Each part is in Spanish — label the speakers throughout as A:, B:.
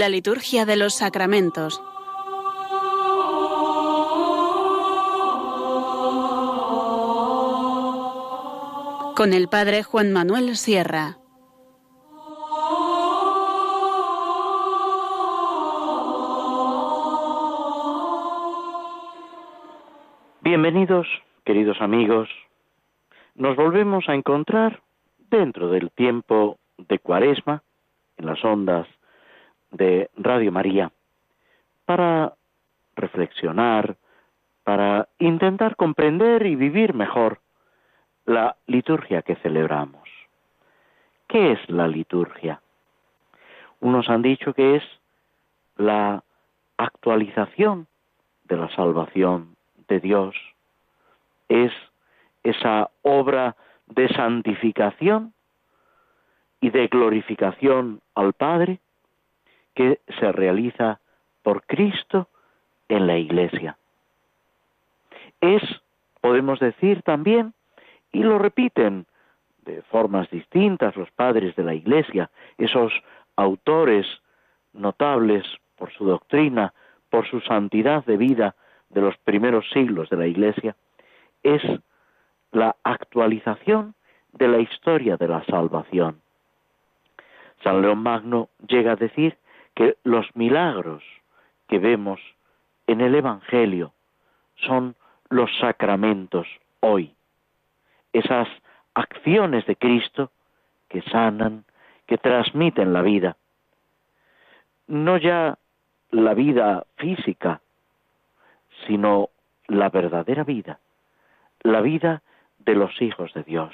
A: La liturgia de los sacramentos. Con el Padre Juan Manuel Sierra.
B: Bienvenidos, queridos amigos. Nos volvemos a encontrar dentro del tiempo de Cuaresma, en las ondas de Radio María, para reflexionar, para intentar comprender y vivir mejor la liturgia que celebramos. ¿Qué es la liturgia? Unos han dicho que es la actualización de la salvación de Dios, es esa obra de santificación y de glorificación al Padre que se realiza por Cristo en la Iglesia. Es, podemos decir también, y lo repiten de formas distintas los padres de la Iglesia, esos autores notables por su doctrina, por su santidad de vida de los primeros siglos de la Iglesia, es la actualización de la historia de la salvación. San León Magno llega a decir que los milagros que vemos en el Evangelio son los sacramentos hoy, esas acciones de Cristo que sanan, que transmiten la vida. No ya la vida física, sino la verdadera vida, la vida de los hijos de Dios.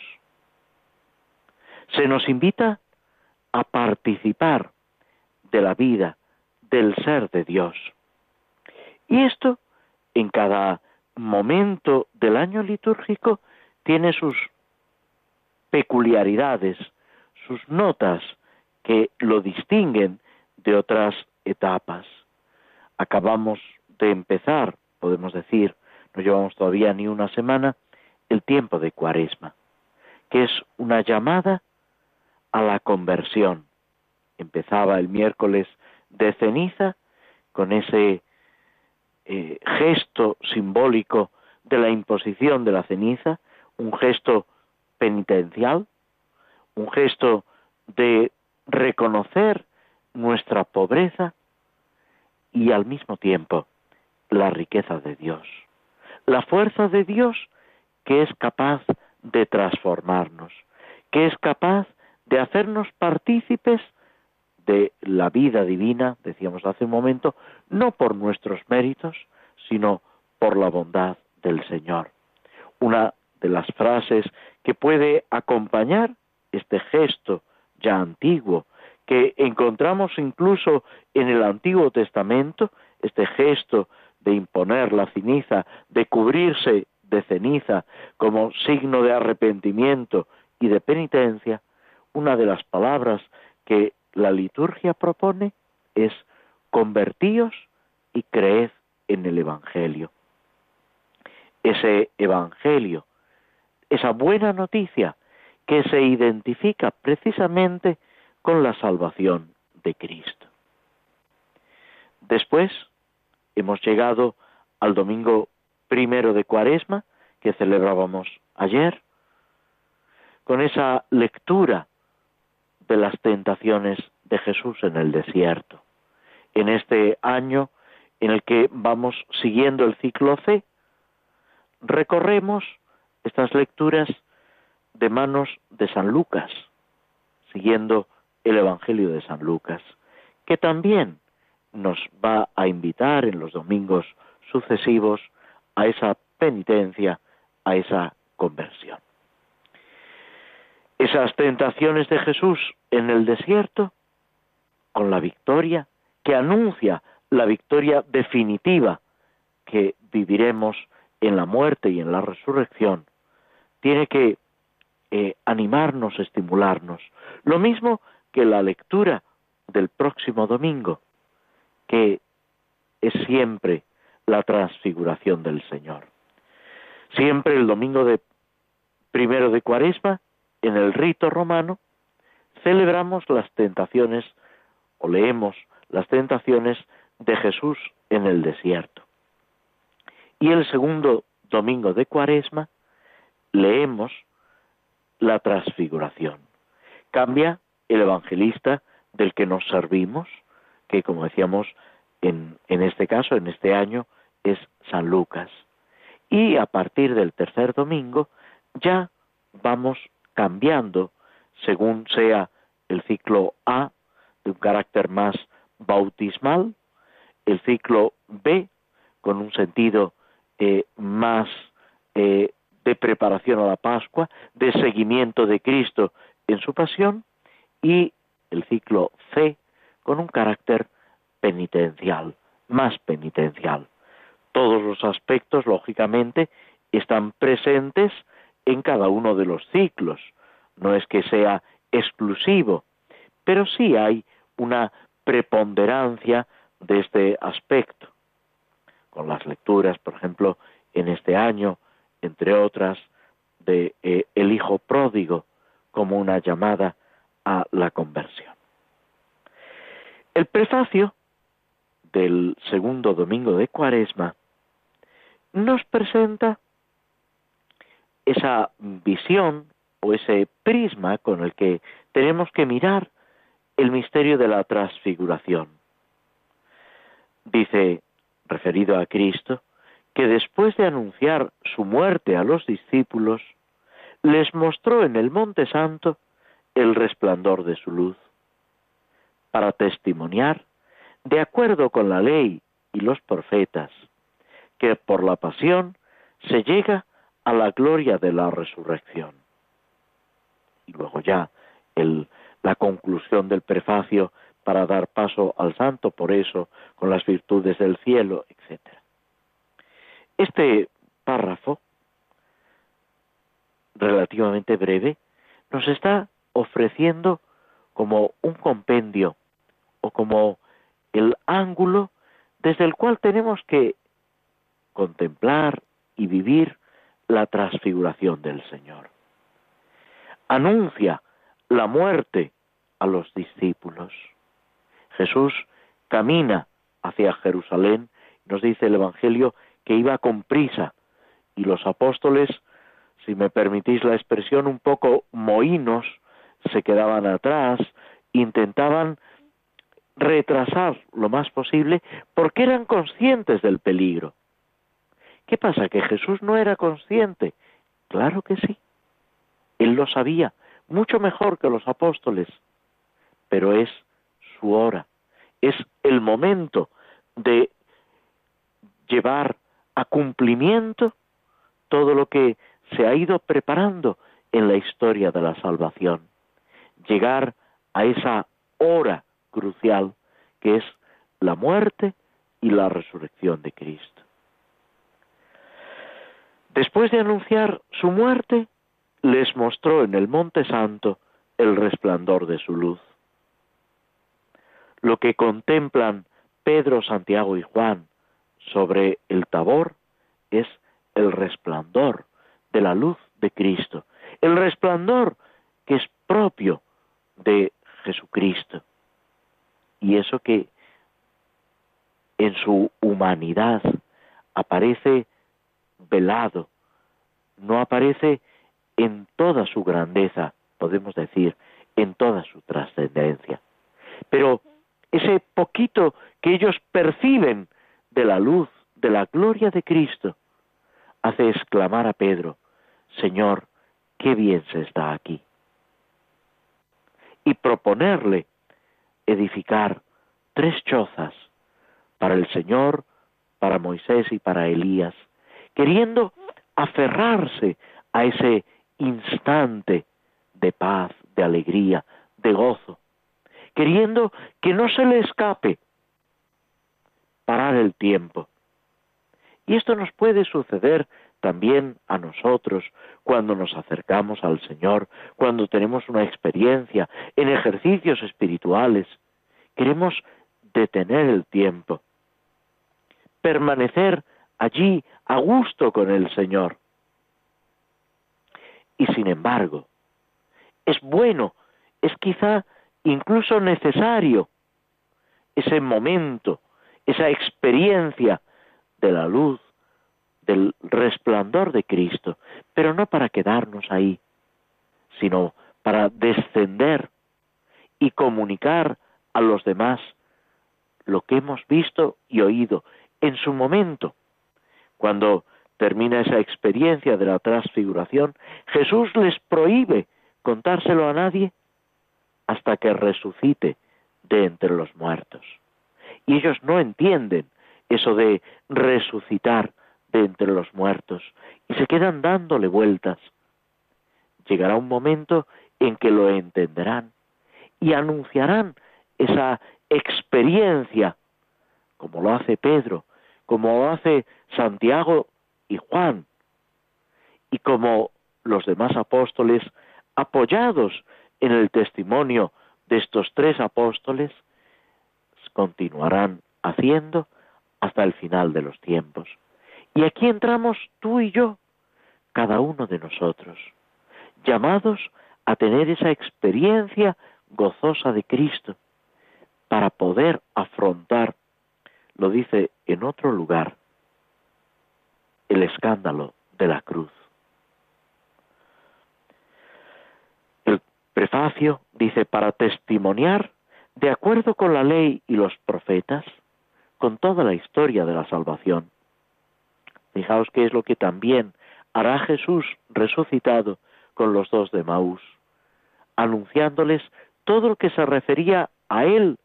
B: Se nos invita a participar de la vida, del ser de Dios. Y esto, en cada momento del año litúrgico, tiene sus peculiaridades, sus notas que lo distinguen de otras etapas. Acabamos de empezar, podemos decir, no llevamos todavía ni una semana, el tiempo de Cuaresma, que es una llamada a la conversión. Empezaba el miércoles de ceniza con ese eh, gesto simbólico de la imposición de la ceniza, un gesto penitencial, un gesto de reconocer nuestra pobreza y al mismo tiempo la riqueza de Dios, la fuerza de Dios que es capaz de transformarnos, que es capaz de hacernos partícipes de la vida divina, decíamos hace un momento, no por nuestros méritos, sino por la bondad del Señor. Una de las frases que puede acompañar este gesto ya antiguo, que encontramos incluso en el Antiguo Testamento, este gesto de imponer la ceniza, de cubrirse de ceniza como signo de arrepentimiento y de penitencia, una de las palabras que la liturgia propone es convertíos y creed en el Evangelio. Ese Evangelio, esa buena noticia que se identifica precisamente con la salvación de Cristo. Después hemos llegado al domingo primero de Cuaresma, que celebrábamos ayer, con esa lectura de las tentaciones de Jesús en el desierto. En este año en el que vamos siguiendo el ciclo C, recorremos estas lecturas de manos de San Lucas, siguiendo el Evangelio de San Lucas, que también nos va a invitar en los domingos sucesivos a esa penitencia, a esa conversión. Esas tentaciones de Jesús en el desierto, con la victoria, que anuncia la victoria definitiva que viviremos en la muerte y en la resurrección, tiene que eh, animarnos, estimularnos. Lo mismo que la lectura del próximo domingo, que es siempre la transfiguración del Señor. Siempre el domingo de primero de Cuaresma, en el rito romano, celebramos las tentaciones o leemos las tentaciones de Jesús en el desierto. Y el segundo domingo de Cuaresma leemos la transfiguración. Cambia el evangelista del que nos servimos, que como decíamos en, en este caso, en este año, es San Lucas. Y a partir del tercer domingo ya vamos cambiando según sea el ciclo A, de un carácter más bautismal, el ciclo B, con un sentido eh, más eh, de preparación a la Pascua, de seguimiento de Cristo en su pasión, y el ciclo C, con un carácter penitencial, más penitencial. Todos los aspectos, lógicamente, están presentes en cada uno de los ciclos. No es que sea exclusivo, pero sí hay una preponderancia de este aspecto. Con las lecturas, por ejemplo, en este año, entre otras, de eh, El Hijo Pródigo como una llamada a la conversión. El prefacio del segundo domingo de Cuaresma nos presenta esa visión o ese prisma con el que tenemos que mirar el misterio de la transfiguración. Dice, referido a Cristo, que después de anunciar su muerte a los discípulos, les mostró en el Monte Santo el resplandor de su luz, para testimoniar, de acuerdo con la ley y los profetas, que por la pasión se llega a la gloria de la resurrección. Y luego ya el, la conclusión del prefacio para dar paso al santo, por eso, con las virtudes del cielo, etc. Este párrafo, relativamente breve, nos está ofreciendo como un compendio o como el ángulo desde el cual tenemos que contemplar y vivir la transfiguración del Señor. Anuncia la muerte a los discípulos. Jesús camina hacia Jerusalén, nos dice el Evangelio que iba con prisa, y los apóstoles, si me permitís la expresión, un poco mohinos, se quedaban atrás, intentaban retrasar lo más posible porque eran conscientes del peligro. ¿Qué pasa? ¿Que Jesús no era consciente? Claro que sí. Él lo sabía, mucho mejor que los apóstoles, pero es su hora, es el momento de llevar a cumplimiento todo lo que se ha ido preparando en la historia de la salvación, llegar a esa hora crucial que es la muerte y la resurrección de Cristo. Después de anunciar su muerte, les mostró en el Monte Santo el resplandor de su luz. Lo que contemplan Pedro, Santiago y Juan sobre el tabor es el resplandor de la luz de Cristo, el resplandor que es propio de Jesucristo. Y eso que en su humanidad aparece velado, no aparece en toda su grandeza, podemos decir, en toda su trascendencia. Pero ese poquito que ellos perciben de la luz, de la gloria de Cristo, hace exclamar a Pedro, Señor, qué bien se está aquí. Y proponerle edificar tres chozas para el Señor, para Moisés y para Elías, queriendo aferrarse a ese instante de paz, de alegría, de gozo, queriendo que no se le escape parar el tiempo. Y esto nos puede suceder también a nosotros cuando nos acercamos al Señor, cuando tenemos una experiencia en ejercicios espirituales. Queremos detener el tiempo, permanecer allí a gusto con el Señor. Y sin embargo, es bueno, es quizá incluso necesario ese momento, esa experiencia de la luz, del resplandor de Cristo, pero no para quedarnos ahí, sino para descender y comunicar a los demás lo que hemos visto y oído en su momento. Cuando termina esa experiencia de la transfiguración, Jesús les prohíbe contárselo a nadie hasta que resucite de entre los muertos. Y ellos no entienden eso de resucitar de entre los muertos y se quedan dándole vueltas. Llegará un momento en que lo entenderán y anunciarán esa experiencia, como lo hace Pedro, como lo hace Santiago y Juan, y como los demás apóstoles, apoyados en el testimonio de estos tres apóstoles, continuarán haciendo hasta el final de los tiempos. Y aquí entramos tú y yo, cada uno de nosotros, llamados a tener esa experiencia gozosa de Cristo para poder afrontar, lo dice en otro lugar, el escándalo de la cruz. El prefacio dice, para testimoniar, de acuerdo con la ley y los profetas, con toda la historia de la salvación. Fijaos qué es lo que también hará Jesús resucitado con los dos de Maús, anunciándoles todo lo que se refería a él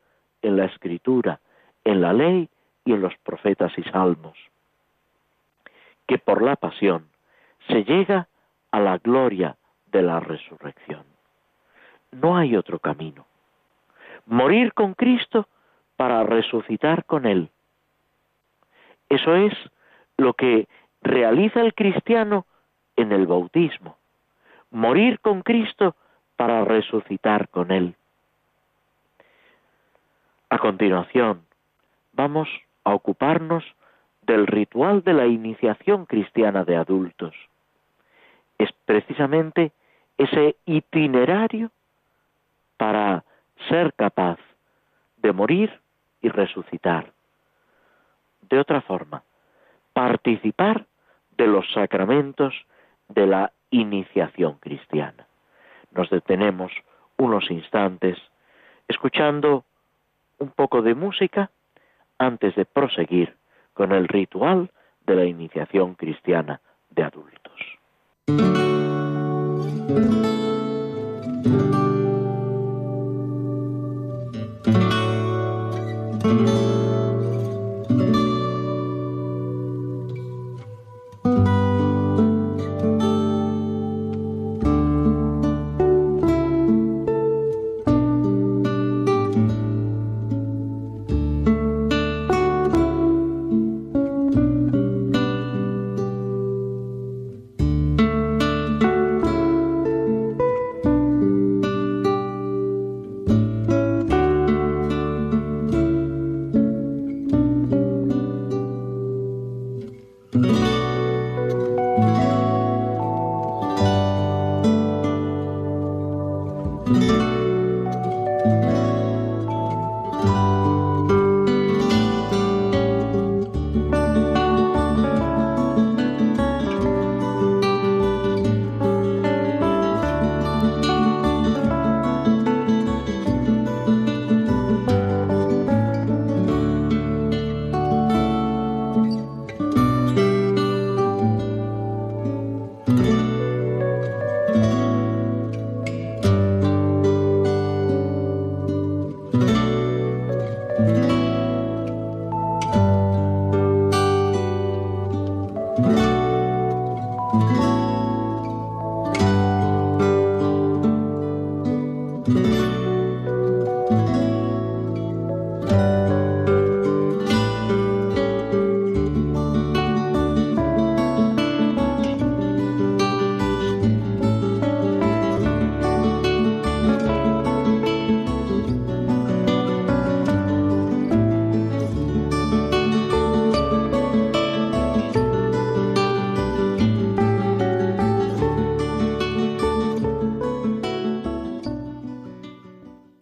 B: en la escritura, en la ley y en los profetas y salmos que por la pasión se llega a la gloria de la resurrección. No hay otro camino. Morir con Cristo para resucitar con Él. Eso es lo que realiza el cristiano en el bautismo. Morir con Cristo para resucitar con Él. A continuación, vamos a ocuparnos del ritual de la iniciación cristiana de adultos. Es precisamente ese itinerario para ser capaz de morir y resucitar. De otra forma, participar de los sacramentos de la iniciación cristiana. Nos detenemos unos instantes escuchando un poco de música antes de proseguir con el ritual de la iniciación cristiana de adultos.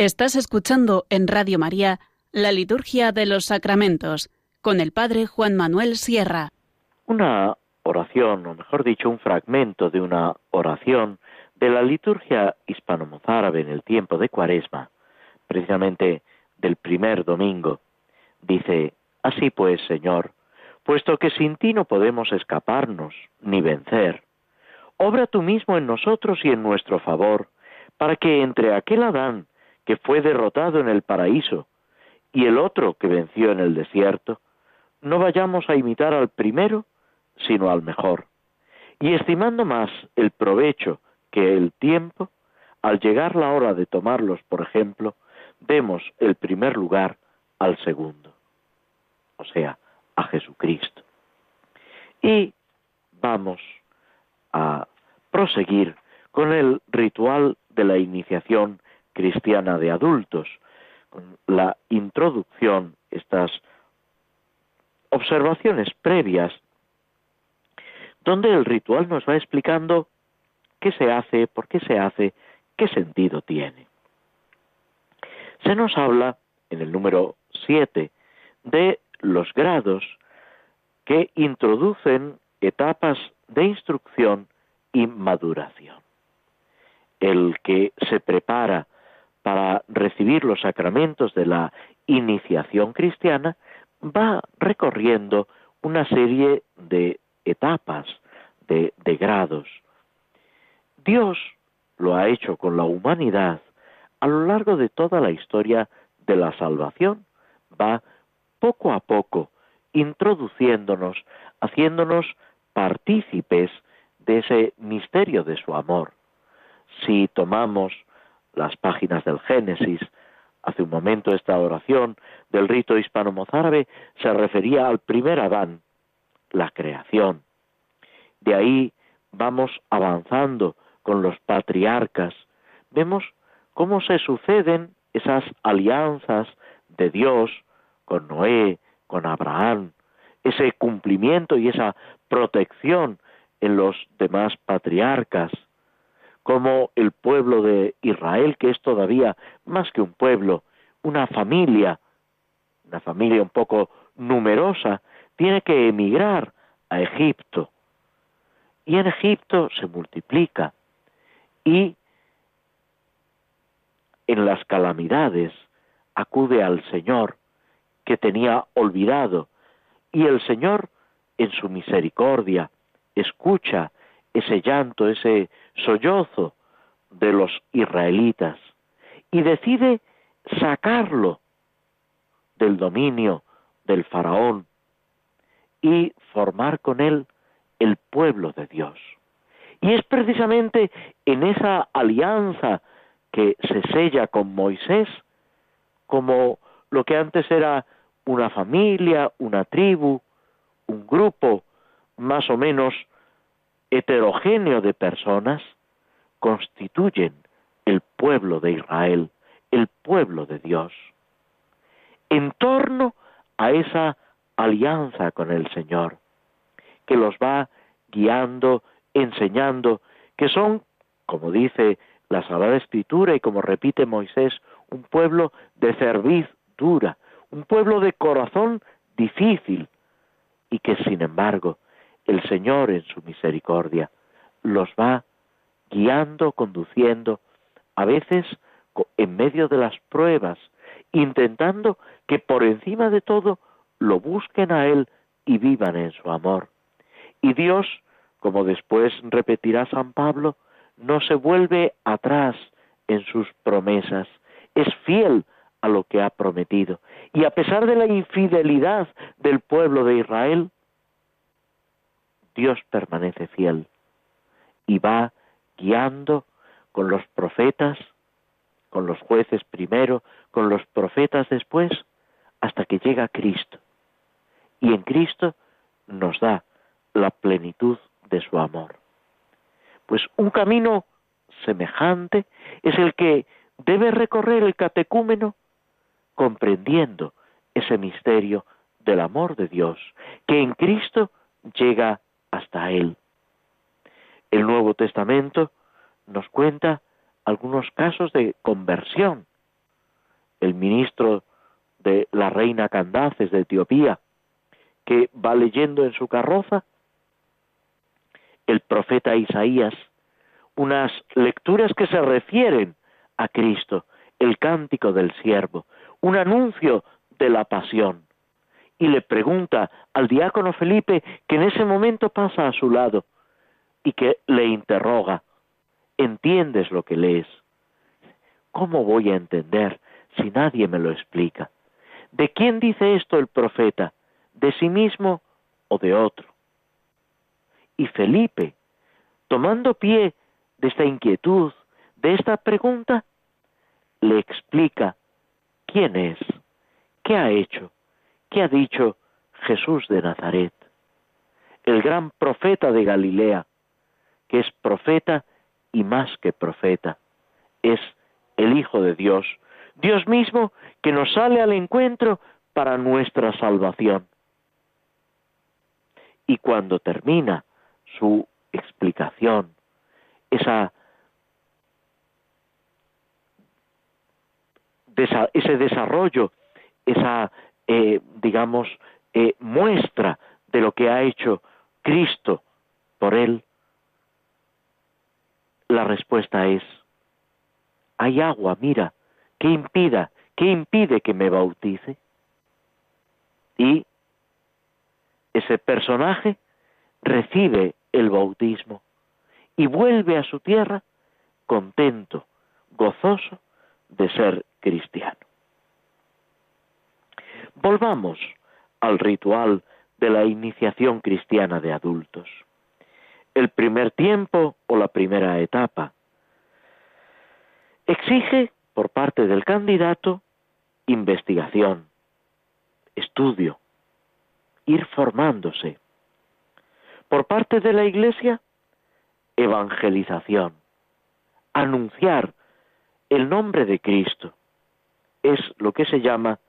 A: Estás escuchando en Radio María La liturgia de los sacramentos con el Padre Juan Manuel Sierra.
B: Una oración, o mejor dicho, un fragmento de una oración de la liturgia hispano-mozárabe en el tiempo de Cuaresma, precisamente del primer domingo, dice, Así pues, Señor, puesto que sin ti no podemos escaparnos ni vencer, obra tú mismo en nosotros y en nuestro favor, para que entre aquel Adán que fue derrotado en el paraíso y el otro que venció en el desierto, no vayamos a imitar al primero, sino al mejor. Y estimando más el provecho que el tiempo, al llegar la hora de tomarlos, por ejemplo, demos el primer lugar al segundo, o sea, a Jesucristo. Y vamos a proseguir con el ritual de la iniciación cristiana de adultos, con la introducción, estas observaciones previas, donde el ritual nos va explicando qué se hace, por qué se hace, qué sentido tiene. Se nos habla en el número 7 de los grados que introducen etapas de instrucción y maduración. El que se prepara para recibir los sacramentos de la iniciación cristiana va recorriendo una serie de etapas, de, grados. Dios lo ha hecho con la humanidad a lo largo de toda la historia de la salvación. Va poco a poco introduciéndonos, haciéndonos partícipes de ese misterio de su amor. Si tomamos las páginas del Génesis, hace un momento esta oración del rito hispano-mozárabe se refería al primer Adán, la creación. De ahí vamos avanzando con los patriarcas. Vemos cómo se suceden esas alianzas de Dios con Noé, con Abraham, ese cumplimiento y esa protección en los demás patriarcas, como el pueblo de Israel, que es todavía más que un pueblo, una familia, una familia un poco numerosa, tiene que emigrar a Egipto. Y en Egipto se multiplica. Y en las calamidades acude al Señor que tenía olvidado. Y el Señor, en su misericordia, escucha ese llanto, ese sollozo de los israelitas y decide sacarlo del dominio del faraón y formar con él el pueblo de Dios. Y es precisamente en esa alianza que se sella con Moisés como lo que antes era una familia, una tribu, un grupo más o menos heterogéneo de personas, constituyen el pueblo de Israel, el pueblo de Dios. En torno a esa alianza con el Señor, que los va guiando, enseñando, que son, como dice la Sagrada Escritura y como repite Moisés, un pueblo de cerviz dura, un pueblo de corazón difícil, y que sin embargo el Señor en su misericordia los va guiando, conduciendo, a veces en medio de las pruebas, intentando que por encima de todo lo busquen a Él y vivan en su amor. Y Dios, como después repetirá San Pablo, no se vuelve atrás en sus promesas, es fiel a lo que ha prometido. Y a pesar de la infidelidad del pueblo de Israel, Dios permanece fiel y va guiando con los profetas, con los jueces primero, con los profetas después, hasta que llega Cristo. Y en Cristo nos da la plenitud de su amor. Pues un camino semejante es el que debe recorrer el catecúmeno comprendiendo ese misterio del amor de Dios, que en Cristo llega hasta Él. El Nuevo Testamento nos cuenta algunos casos de conversión. El ministro de la reina Candaces de Etiopía, que va leyendo en su carroza el profeta Isaías unas lecturas que se refieren a Cristo, el cántico del siervo, un anuncio de la pasión. Y le pregunta al diácono Felipe, que en ese momento pasa a su lado, y que le interroga, ¿entiendes lo que lees? ¿Cómo voy a entender si nadie me lo explica? ¿De quién dice esto el profeta? ¿De sí mismo o de otro? Y Felipe, tomando pie de esta inquietud, de esta pregunta, le explica quién es, qué ha hecho, qué ha dicho Jesús de Nazaret, el gran profeta de Galilea, que es profeta y más que profeta, es el Hijo de Dios, Dios mismo que nos sale al encuentro para nuestra salvación. Y cuando termina su explicación, esa, ese desarrollo, esa, eh, digamos, eh, muestra de lo que ha hecho Cristo por él, la respuesta es, hay agua, mira, ¿qué impida, qué impide que me bautice? Y ese personaje recibe el bautismo y vuelve a su tierra contento, gozoso de ser cristiano. Volvamos al ritual de la iniciación cristiana de adultos. El primer tiempo o la primera etapa exige por parte del candidato investigación, estudio, ir formándose. Por parte de la Iglesia, evangelización, anunciar el nombre de Cristo. Es lo que se llama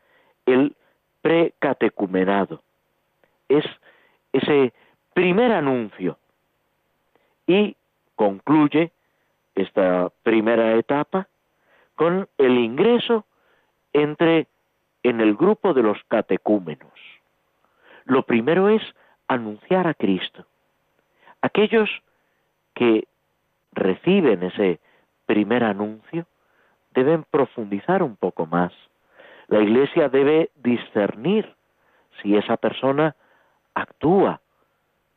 B: el precatecumenado. Es ese primer anuncio. Y concluye esta primera etapa con el ingreso entre en el grupo de los catecúmenos. Lo primero es anunciar a Cristo. Aquellos que reciben ese primer anuncio deben profundizar un poco más. La Iglesia debe discernir si esa persona actúa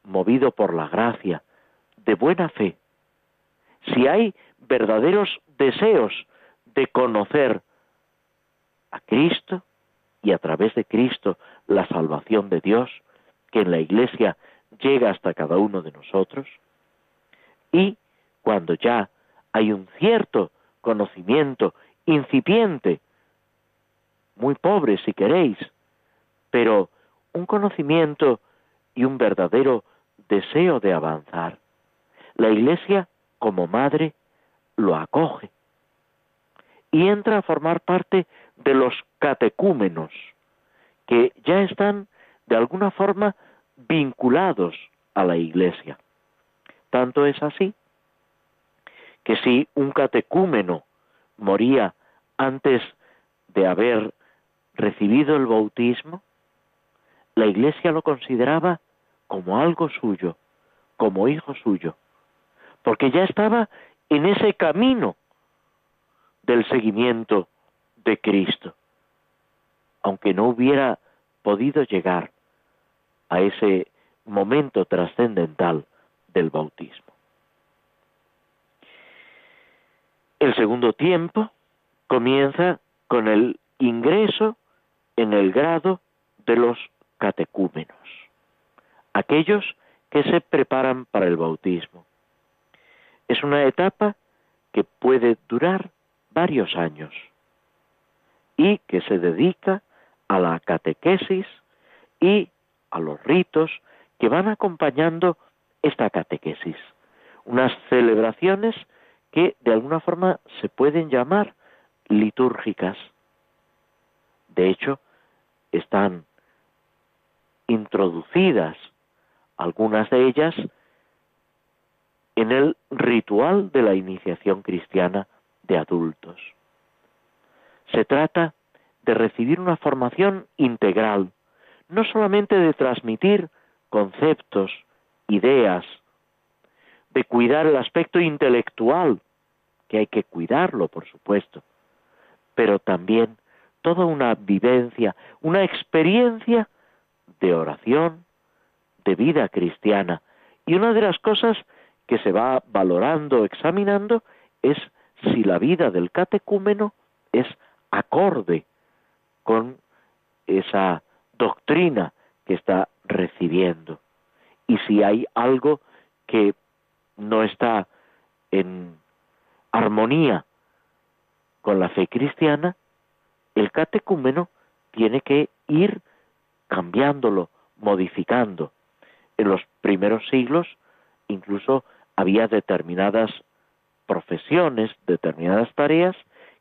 B: movido por la gracia, de buena fe, si hay verdaderos deseos de conocer a Cristo y a través de Cristo la salvación de Dios, que en la Iglesia llega hasta cada uno de nosotros, y cuando ya hay un cierto conocimiento incipiente, muy pobre si queréis, pero un conocimiento y un verdadero deseo de avanzar, la Iglesia como madre lo acoge y entra a formar parte de los catecúmenos, que ya están de alguna forma vinculados a la Iglesia. Tanto es así que si un catecúmeno moría antes de haber recibido el bautismo, la Iglesia lo consideraba como algo suyo, como hijo suyo, porque ya estaba en ese camino del seguimiento de Cristo, aunque no hubiera podido llegar a ese momento trascendental del bautismo. El segundo tiempo comienza con el ingreso en el grado de los catecúmenos, aquellos que se preparan para el bautismo. Es una etapa que puede durar varios años y que se dedica a la catequesis y a los ritos que van acompañando esta catequesis. Unas celebraciones que de alguna forma se pueden llamar litúrgicas. De hecho, están introducidas algunas de ellas en el ritual de la iniciación cristiana de adultos. Se trata de recibir una formación integral, no solamente de transmitir conceptos, ideas, de cuidar el aspecto intelectual, que hay que cuidarlo, por supuesto, pero también toda una vivencia, una experiencia de oración, de vida cristiana. Y una de las cosas que se va valorando, examinando, es si la vida del catecúmeno es acorde con esa doctrina que está recibiendo. Y si hay algo que no está en armonía con la fe cristiana, el catecúmeno tiene que ir cambiándolo, modificando. En los primeros siglos incluso había determinadas profesiones, determinadas tareas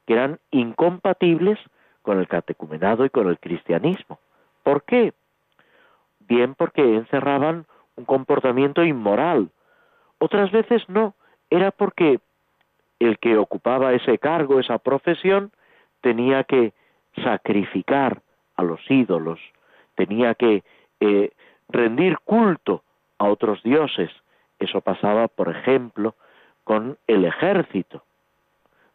B: que eran incompatibles con el catecumenado y con el cristianismo. ¿Por qué? Bien porque encerraban un comportamiento inmoral. Otras veces no, era porque el que ocupaba ese cargo, esa profesión, tenía que sacrificar a los ídolos, tenía que eh, rendir culto a otros dioses. Eso pasaba, por ejemplo, con el ejército.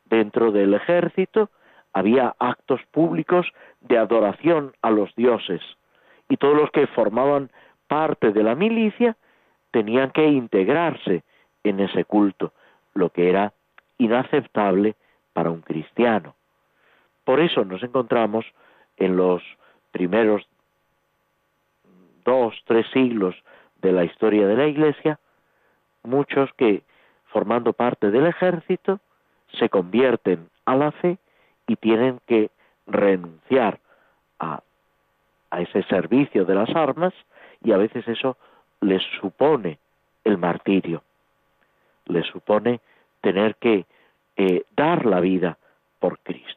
B: Dentro del ejército había actos públicos de adoración a los dioses y todos los que formaban parte de la milicia tenían que integrarse en ese culto, lo que era inaceptable para un cristiano. Por eso nos encontramos en los primeros dos, tres siglos de la historia de la Iglesia, muchos que, formando parte del ejército, se convierten a la fe y tienen que renunciar a, ese servicio de las armas y a veces eso les supone el martirio, les supone tener que eh, dar la vida por Cristo.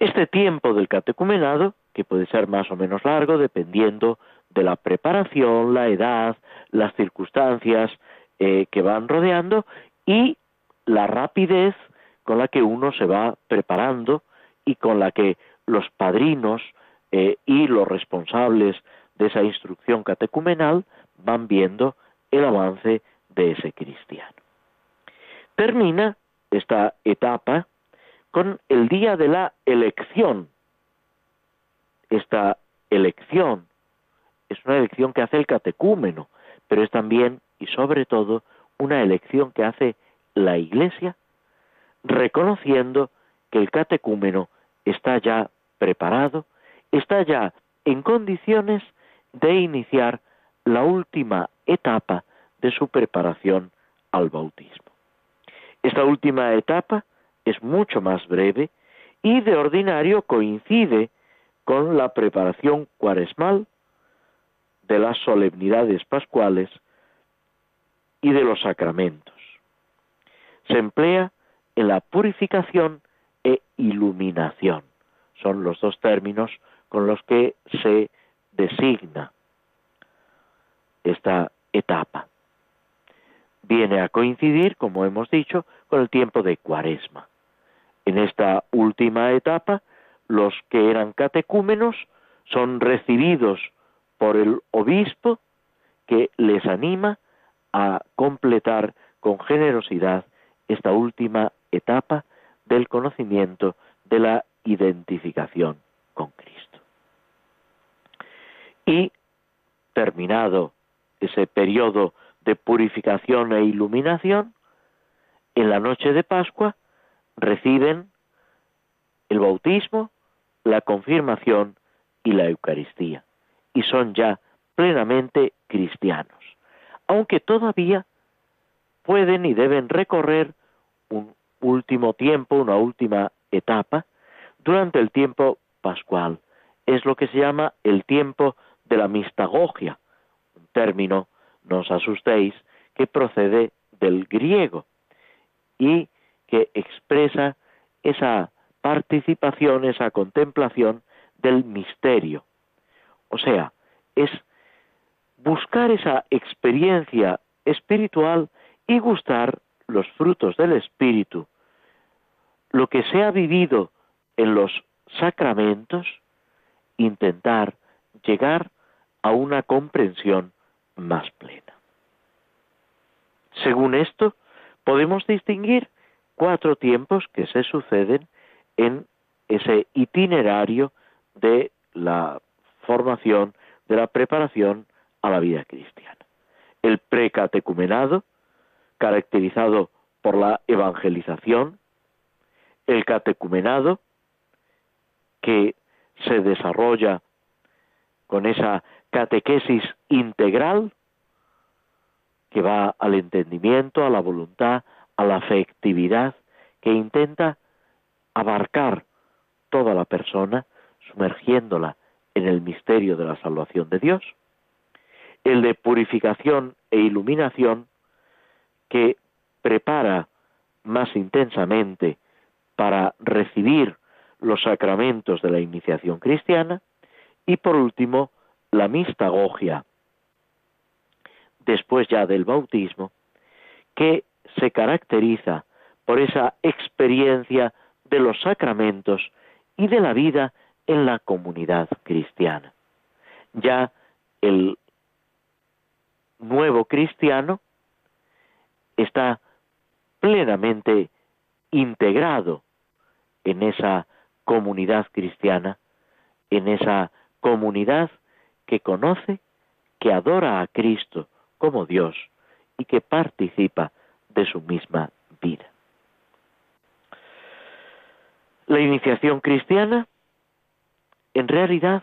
B: Este tiempo del catecumenado, que puede ser más o menos largo dependiendo de la preparación, la edad, las circunstancias eh, que van rodeando y la rapidez con la que uno se va preparando y con la que los padrinos eh, y los responsables de esa instrucción catecumenal van viendo el avance de ese cristiano. Termina esta etapa con el día de la elección. Esta elección es una elección que hace el catecúmeno, pero es también y sobre todo una elección que hace la Iglesia reconociendo que el catecúmeno está ya preparado, está ya en condiciones de iniciar la última etapa de su preparación al bautismo. Esta última etapa es mucho más breve y de ordinario coincide con la preparación cuaresmal de las solemnidades pascuales y de los sacramentos. Se emplea en la purificación e iluminación. Son los dos términos con los que se designa esta etapa viene a coincidir, como hemos dicho, con el tiempo de Cuaresma. En esta última etapa, los que eran catecúmenos son recibidos por el obispo que les anima a completar con generosidad esta última etapa del conocimiento de la identificación con Cristo. Y terminado ese periodo de purificación e iluminación, en la noche de Pascua reciben el bautismo, la confirmación y la Eucaristía, y son ya plenamente cristianos, aunque todavía pueden y deben recorrer un último tiempo, una última etapa, durante el tiempo pascual. Es lo que se llama el tiempo de la mistagogia, un término no os asustéis, que procede del griego y que expresa esa participación, esa contemplación del misterio. O sea, es buscar esa experiencia espiritual y gustar los frutos del espíritu. Lo que se ha vivido en los sacramentos intentar llegar a una comprensión más plena. Según esto, podemos distinguir cuatro tiempos que se suceden en ese itinerario de la formación, de la preparación a la vida cristiana. El precatecumenado, caracterizado por la evangelización, el catecumenado, que se desarrolla con esa catequesis integral que va al entendimiento, a la voluntad, a la afectividad, que intenta abarcar toda la persona, sumergiéndola en el misterio de la salvación de Dios. El de purificación e iluminación, que prepara más intensamente para recibir los sacramentos de la iniciación cristiana. Y por último, la mistagogia, después ya del bautismo, que se caracteriza por esa experiencia de los sacramentos y de la vida en la comunidad cristiana. Ya el nuevo cristiano está plenamente integrado en esa comunidad cristiana, en esa comunidad que conoce, que adora a Cristo como Dios y que participa de su misma vida. La iniciación cristiana, en realidad,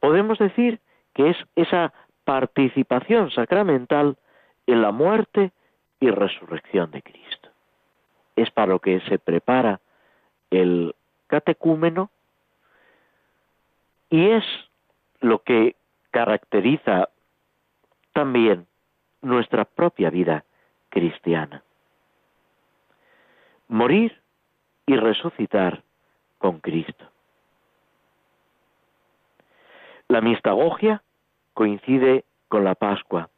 B: podemos decir que es esa participación sacramental en la muerte y resurrección de Cristo. Es para lo que se prepara el catecúmeno y es lo que caracteriza también nuestra propia vida cristiana. Morir y resucitar con Cristo. La mistagogia coincide con la Pascua,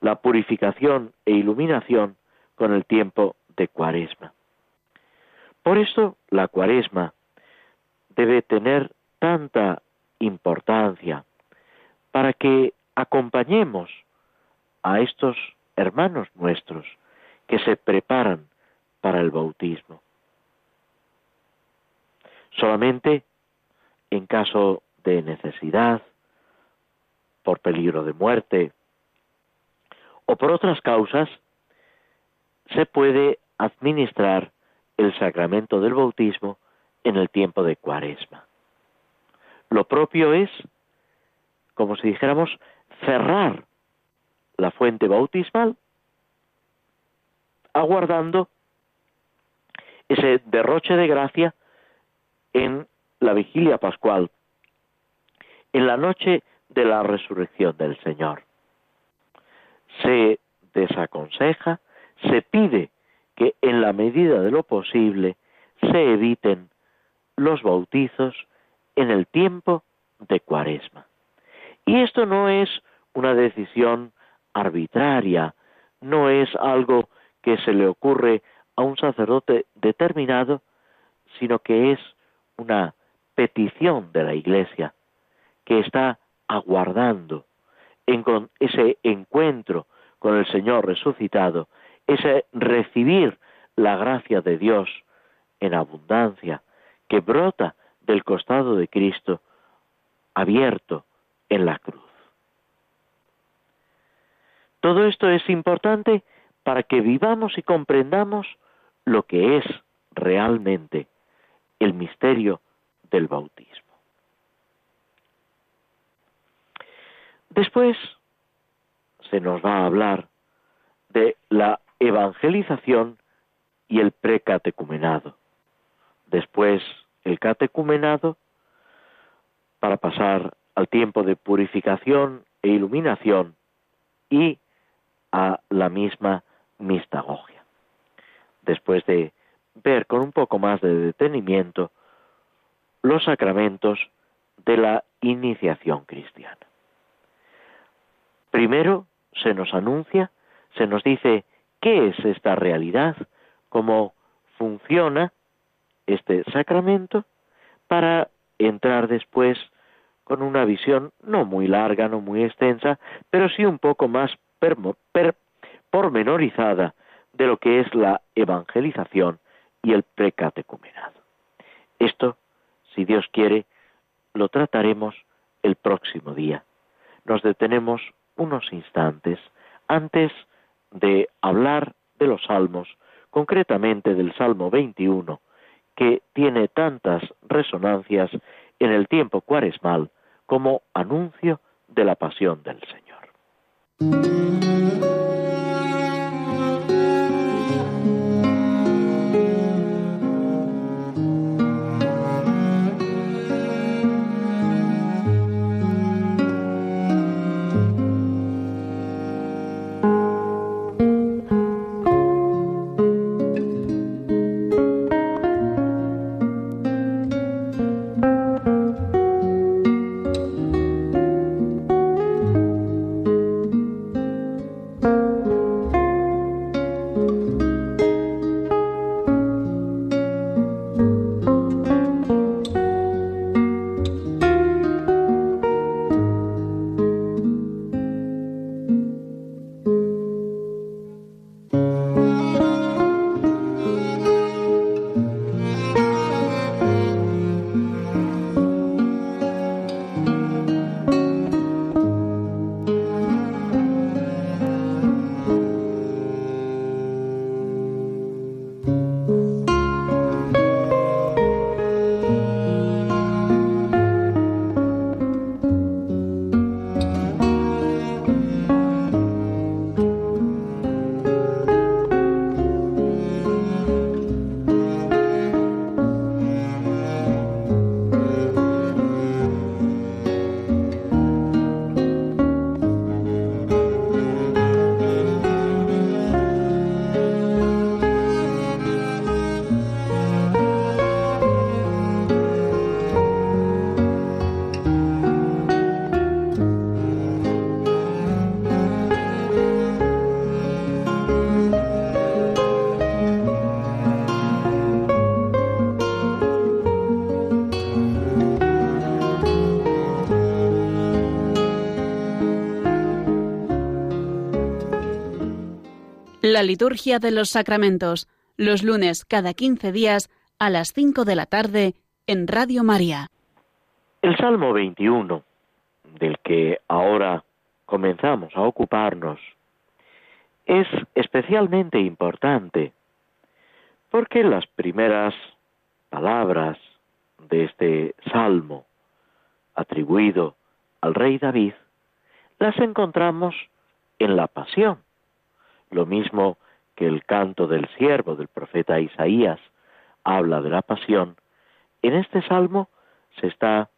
B: la purificación e iluminación con el tiempo de Cuaresma. Por eso la Cuaresma debe tener tanta importancia para que acompañemos a estos hermanos nuestros que se preparan para el bautismo. Solamente en caso de necesidad, por peligro de muerte o por otras causas, se puede administrar el sacramento del bautismo en el tiempo de cuaresma. Lo propio es, como si dijéramos, cerrar la fuente bautismal, aguardando ese derroche de gracia en la vigilia pascual, en la noche de la resurrección del Señor. Se desaconseja, se pide que en la medida de lo posible se eviten los bautizos en el tiempo de cuaresma. Y esto no es una decisión arbitraria, no es algo que se le ocurre a un sacerdote determinado, sino que es una petición de la Iglesia que está aguardando en ese encuentro con el Señor resucitado, ese recibir la gracia de Dios en abundancia que brota del costado de Cristo abierto en la cruz. Todo esto es importante para que vivamos y comprendamos lo que es realmente el misterio del bautismo. Después se nos va a hablar de la evangelización y el precatecumenado. Después el catecumenado para pasar al tiempo de purificación e iluminación y a la misma mistagogia. Después de ver con un poco más de detenimiento los sacramentos de la iniciación cristiana. Primero se nos anuncia, se nos dice qué es esta realidad, cómo funciona este sacramento para entrar después con una visión no muy larga, no muy extensa, pero sí un poco más pormenorizada de lo que es la evangelización y el precatecumenado. Esto, si Dios quiere, lo trataremos el próximo día. Nos detenemos unos instantes antes de hablar de los salmos, concretamente del Salmo 21, que tiene tantas resonancias en el tiempo cuaresmal como anuncio de la pasión del Señor.
A: La liturgia de los sacramentos, los lunes cada 15 días a las 5 de la tarde en Radio María.
B: El Salmo 21, del que ahora comenzamos a ocuparnos, es especialmente importante porque las primeras palabras de este salmo atribuido al rey David las encontramos en la pasión lo mismo que el canto del siervo del profeta Isaías habla de la pasión, en este salmo se está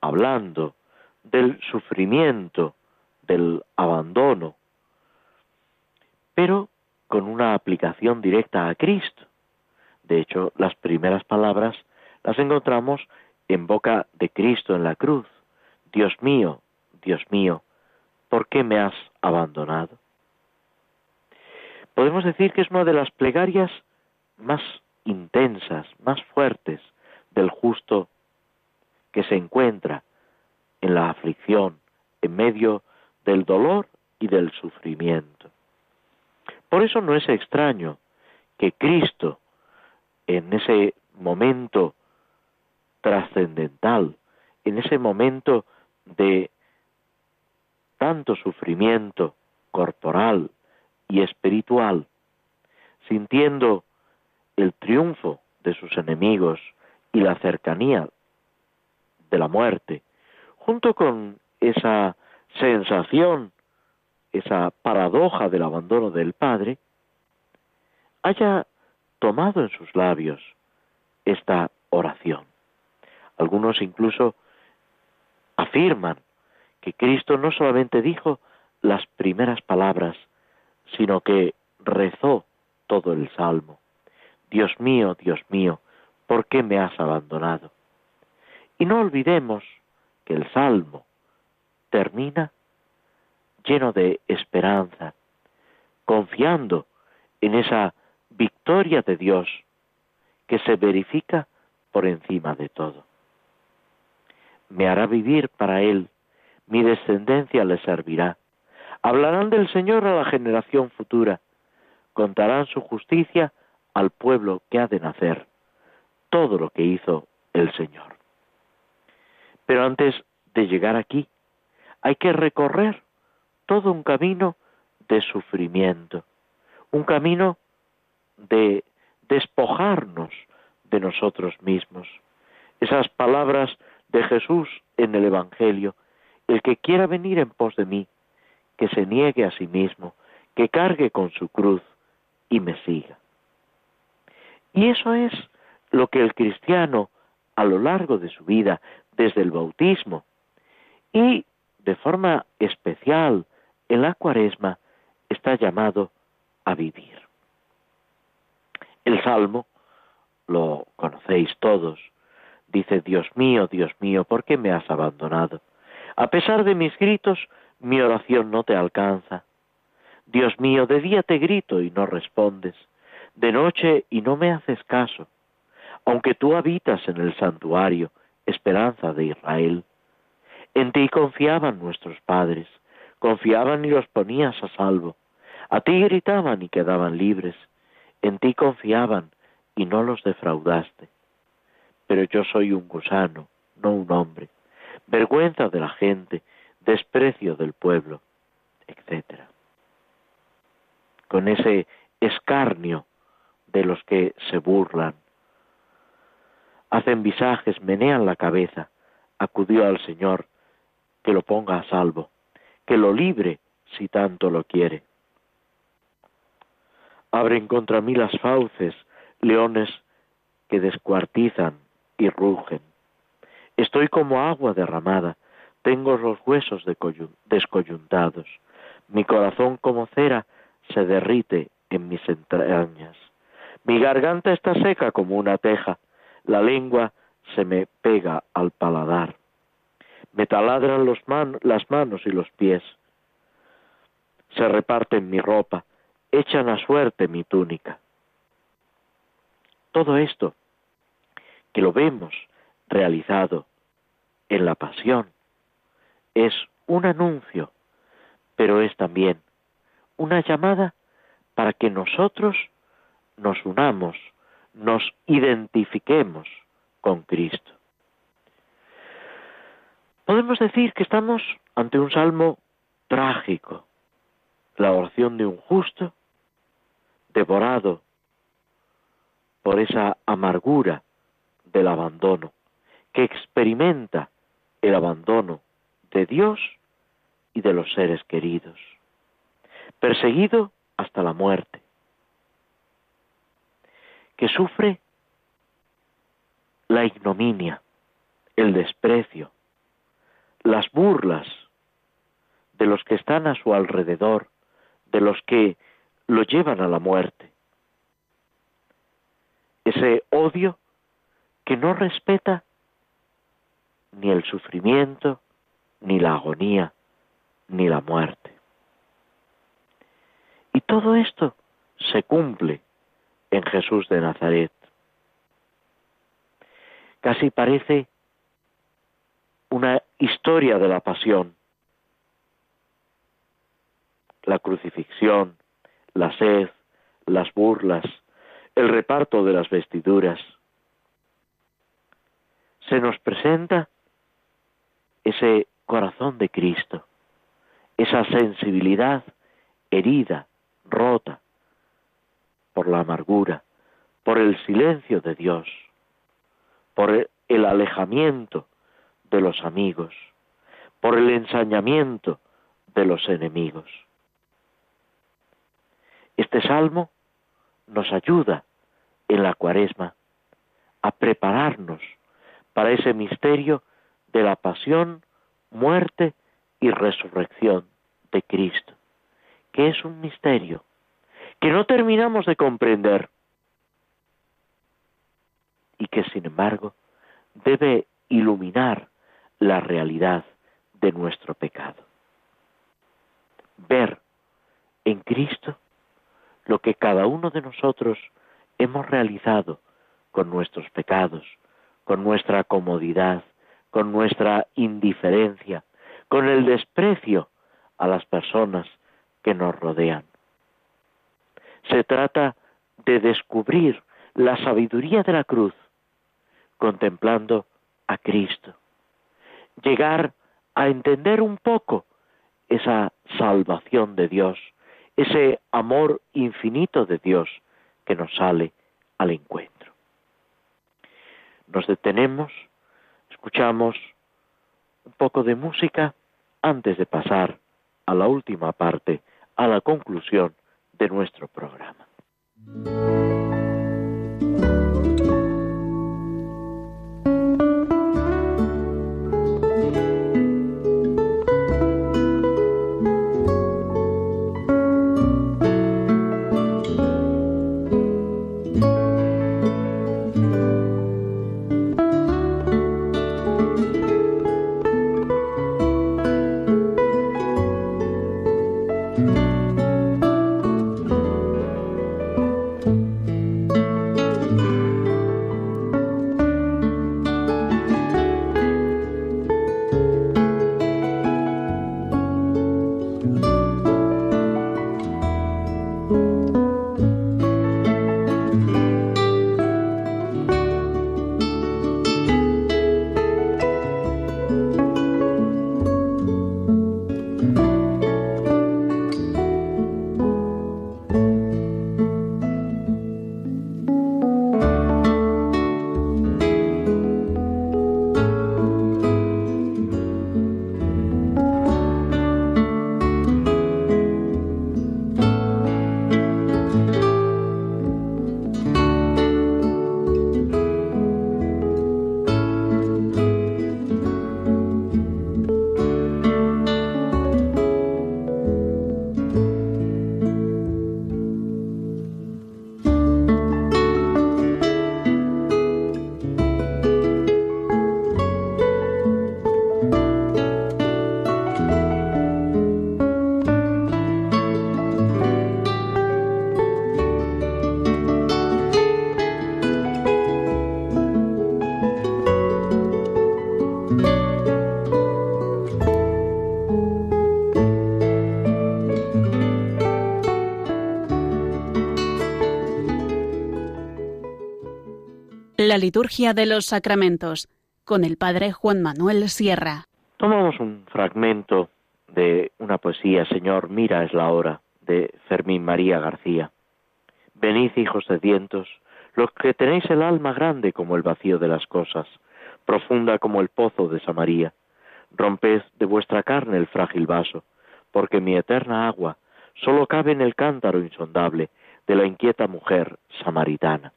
B: hablando del sufrimiento, del abandono, pero con una aplicación directa a Cristo. De hecho, las primeras palabras las encontramos en boca de Cristo en la cruz. Dios mío, Dios mío, ¿por qué me has abandonado? Podemos decir que es una de las plegarias más intensas, más fuertes del justo que se encuentra en la aflicción, en medio del dolor y del sufrimiento. Por eso no es extraño que Cristo, en ese momento trascendental, en ese momento de tanto sufrimiento corporal, y espiritual, sintiendo el triunfo de sus enemigos y la cercanía de la muerte, junto con esa sensación, esa paradoja del abandono del Padre, haya tomado en sus labios esta oración. Algunos incluso afirman que Cristo no solamente dijo las primeras palabras sino que rezó todo el salmo. Dios mío, Dios mío, ¿por qué me has abandonado? Y no olvidemos que el salmo termina lleno de esperanza, confiando en esa victoria de Dios que se verifica por encima de todo. me hará vivir para Él, mi descendencia le servirá. Hablarán del Señor a la generación futura, contarán su justicia al pueblo que ha de nacer, todo lo que hizo el Señor. Pero antes de llegar aquí, hay que recorrer todo un camino de sufrimiento, un camino de despojarnos de nosotros mismos. Esas palabras de Jesús en el Evangelio, el que quiera venir en pos de mí, que se niegue a sí mismo, que cargue con su cruz y me siga. Y eso es lo que el cristiano a lo largo de su vida, desde el bautismo y de forma especial en la cuaresma, está llamado a vivir. El Salmo, lo conocéis todos, dice, Dios mío, Dios mío, ¿por qué me has abandonado? A pesar de mis gritos, mi oración no te alcanza. Dios mío, de día te grito y no respondes, de noche y no me haces caso. Aunque tú habitas en el santuario, esperanza de Israel. En ti confiaban nuestros padres, confiaban y los ponías a salvo. A ti gritaban y quedaban libres. En ti confiaban y no los defraudaste. Pero yo soy un gusano, no un hombre. Vergüenza de la gente, desprecio del pueblo, etc. Con ese escarnio de los que se burlan, hacen visajes, menean la cabeza, acudió al Señor, que lo ponga a salvo, que lo libre si tanto lo quiere. Abren contra mí las fauces, leones que descuartizan y rugen. Estoy como agua derramada, tengo los huesos descoyuntados, mi corazón como cera se derrite en mis entrañas. Mi garganta está seca como una teja, la lengua se me pega al paladar. Me taladran los las manos y los pies. Se reparten mi ropa, echan a suerte mi túnica. Todo esto, que lo vemos realizado en la pasión, es un anuncio, pero es también una llamada para que nosotros nos unamos, nos identifiquemos con Cristo. Podemos decir que estamos ante un salmo trágico, la oración de un justo devorado por esa amargura del abandono, que experimenta el abandono de Dios y de los seres queridos, perseguido hasta la muerte, que sufre la ignominia, el desprecio, las burlas de los que están a su alrededor, de los que lo llevan a la muerte. Ese odio que no respeta ni el sufrimiento, ni la agonía, ni la muerte. Y todo esto se cumple en Jesús de Nazaret. Casi parece una historia de la pasión. La crucifixión, la sed, las burlas, el reparto de las vestiduras. Se nos presenta ese corazón de Cristo, esa sensibilidad herida, rota por la amargura, por el silencio de Dios, por el alejamiento de los amigos, por el ensañamiento de los enemigos. Este salmo nos ayuda en la cuaresma a prepararnos para ese misterio de la pasión, muerte y resurrección de Cristo, que es un misterio que no terminamos de comprender y que sin embargo debe iluminar la realidad de nuestro pecado. Ver en Cristo lo que cada uno de nosotros hemos realizado con nuestros pecados, con nuestra comodidad, con nuestra indiferencia, con el desprecio a las personas que nos rodean. Se trata de descubrir la sabiduría de la cruz, contemplando a Cristo. Llegar a entender un poco esa salvación de Dios, ese amor infinito de Dios que nos sale al encuentro. Nos detenemos, escuchamos un poco de música antes de pasar a la última parte, a la conclusión de nuestro programa.
A: La liturgia de los sacramentos con el padre Juan Manuel Sierra.
B: Tomamos un fragmento de una poesía, Señor, mira es la hora, de Fermín María García. Venid, hijos de vientos, los que tenéis el alma grande como el vacío de las cosas, profunda como el pozo de Samaría. Romped de vuestra carne el frágil vaso, porque mi eterna agua solo cabe en el cántaro insondable de la inquieta mujer samaritana.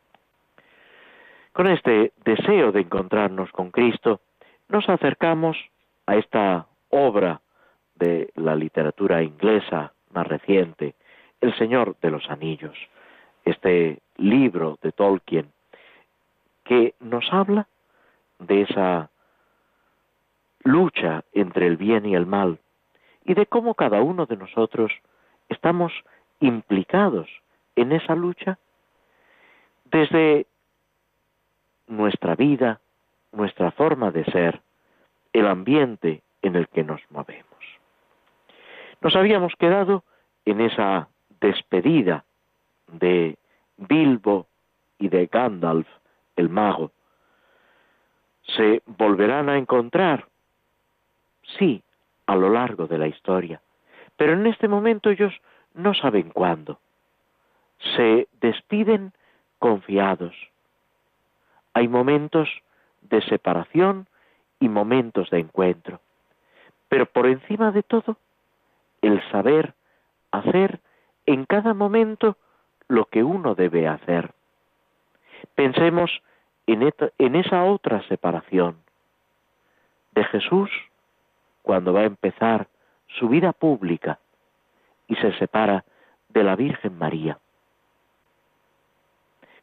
B: Con este deseo de encontrarnos con Cristo, nos acercamos a esta obra de la literatura inglesa más reciente, El Señor de los Anillos, este libro de Tolkien, que nos habla de esa lucha entre el bien y el mal y de cómo cada uno de nosotros estamos implicados en esa lucha desde nuestra vida, nuestra forma de ser, el ambiente en el que nos movemos. Nos habíamos quedado en esa despedida de Bilbo y de Gandalf, el mago. ¿Se volverán a encontrar? Sí, a lo largo de la historia, pero en este momento ellos no saben cuándo. Se despiden confiados, hay momentos de separación y momentos de encuentro. Pero por encima de todo, el saber hacer en cada momento lo que uno debe hacer. Pensemos en, esa otra separación de Jesús cuando va a empezar su vida pública y se separa de la Virgen María.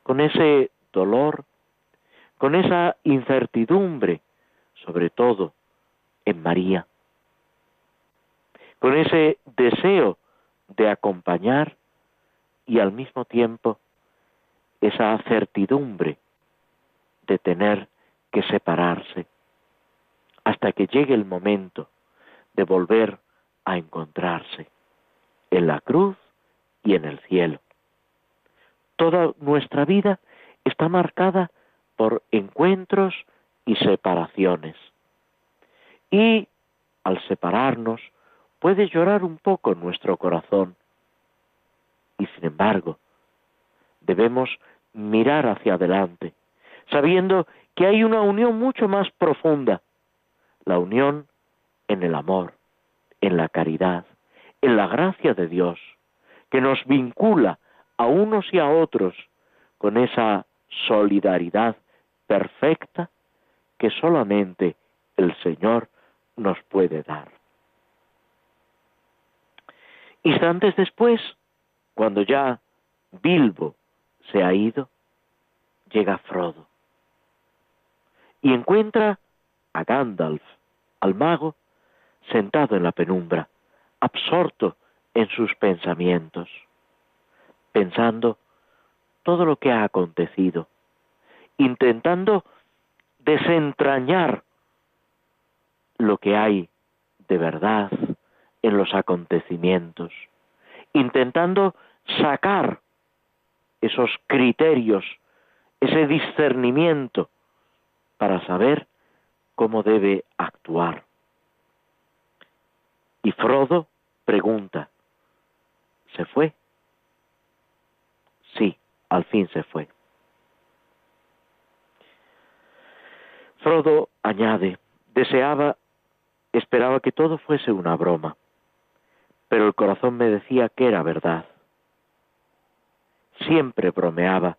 B: Con ese dolor, con esa incertidumbre, sobre todo en María, con ese deseo de acompañar y al mismo tiempo esa certidumbre de tener que separarse. hasta que llegue el momento de volver a encontrarse en la cruz y en el cielo. Toda nuestra vida está marcada por encuentros y separaciones. Y al separarnos puede llorar un poco nuestro corazón. Y sin embargo, debemos mirar hacia adelante, sabiendo que hay una unión mucho más profunda, la unión en el amor, en la caridad, en la gracia de Dios, que nos vincula a unos y a otros con esa solidaridad perfecta que solamente el Señor nos puede dar. Instantes después, cuando ya Bilbo se ha ido, llega Frodo y encuentra a Gandalf, al mago, sentado en la penumbra, absorto en sus pensamientos, pensando todo lo que ha acontecido, intentando desentrañar lo que hay de verdad en los acontecimientos, intentando sacar esos criterios, ese discernimiento para saber cómo debe actuar. Y Frodo pregunta, ¿se fue? Sí, al fin se fue. Frodo añade, deseaba, esperaba que todo fuese una broma, pero el corazón me decía que era verdad. Siempre bromeaba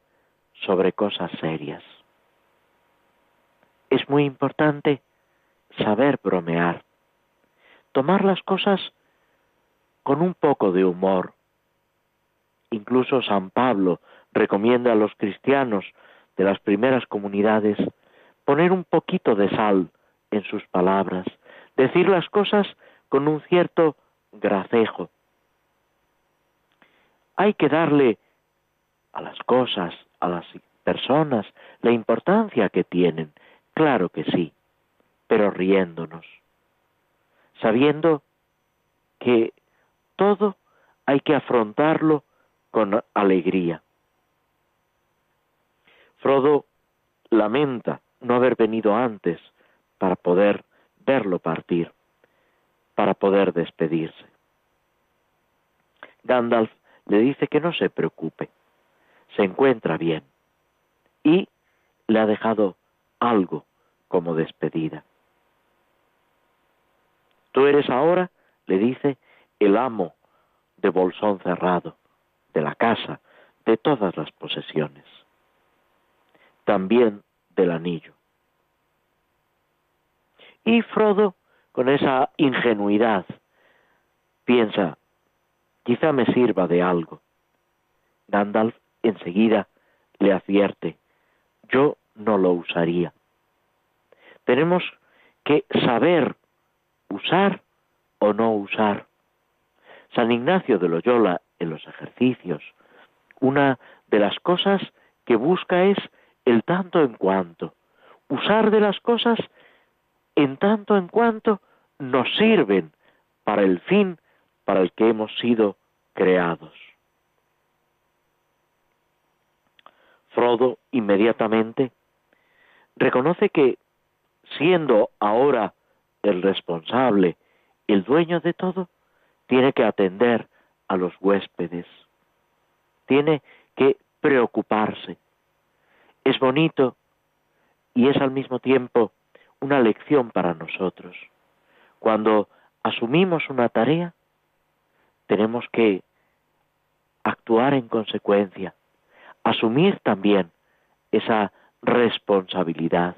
B: sobre cosas serias. Es muy importante saber bromear, tomar las cosas con un poco de humor. Incluso San Pablo recomienda a los cristianos de las primeras comunidades poner un poquito de sal en sus palabras, decir las cosas con un cierto gracejo. Hay que darle a las cosas, a las personas, la importancia que tienen, claro que sí, pero riéndonos, sabiendo que todo hay que afrontarlo con alegría. Frodo lamenta no haber venido antes para poder verlo partir, para poder despedirse. Gandalf le dice que no se preocupe, se encuentra bien y le ha dejado algo como despedida. Tú eres ahora, le dice, el amo de bolsón cerrado, de la casa, de todas las posesiones. También del anillo. Y Frodo, con esa ingenuidad, piensa, quizá me sirva de algo. Gandalf enseguida le advierte, yo no lo usaría. Tenemos que saber usar o no usar. San Ignacio de Loyola en los ejercicios, una de las cosas que busca es el tanto en cuanto, usar de las cosas en tanto en cuanto nos sirven para el fin para el que hemos sido creados. Frodo inmediatamente reconoce que, siendo ahora el responsable, el dueño de todo, tiene que atender a los huéspedes, tiene que preocuparse, es bonito y es al mismo tiempo una lección para nosotros. Cuando asumimos una tarea, tenemos que actuar en consecuencia, asumir también esa responsabilidad.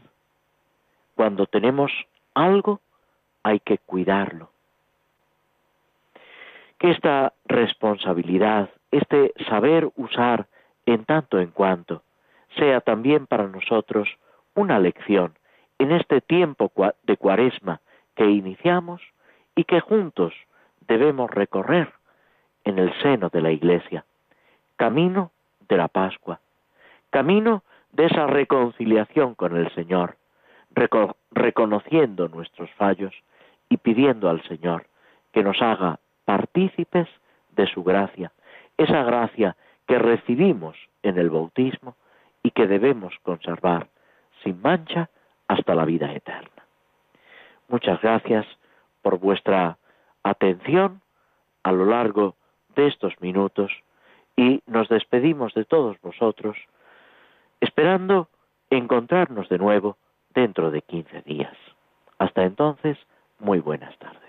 B: Cuando tenemos algo, hay que cuidarlo. Que esta responsabilidad, este saber usar en tanto en cuanto, sea también para nosotros una lección en este tiempo de cuaresma que iniciamos y que juntos debemos recorrer en el seno de la Iglesia, camino de la Pascua, camino de esa reconciliación con el Señor, reconociendo nuestros fallos y pidiendo al Señor que nos haga partícipes de su gracia, esa gracia que recibimos en el bautismo y que debemos conservar sin mancha hasta la vida eterna. Muchas gracias por vuestra atención a lo largo de estos minutos y nos despedimos de todos vosotros esperando encontrarnos de nuevo dentro de 15 días. Hasta entonces, muy buenas tardes.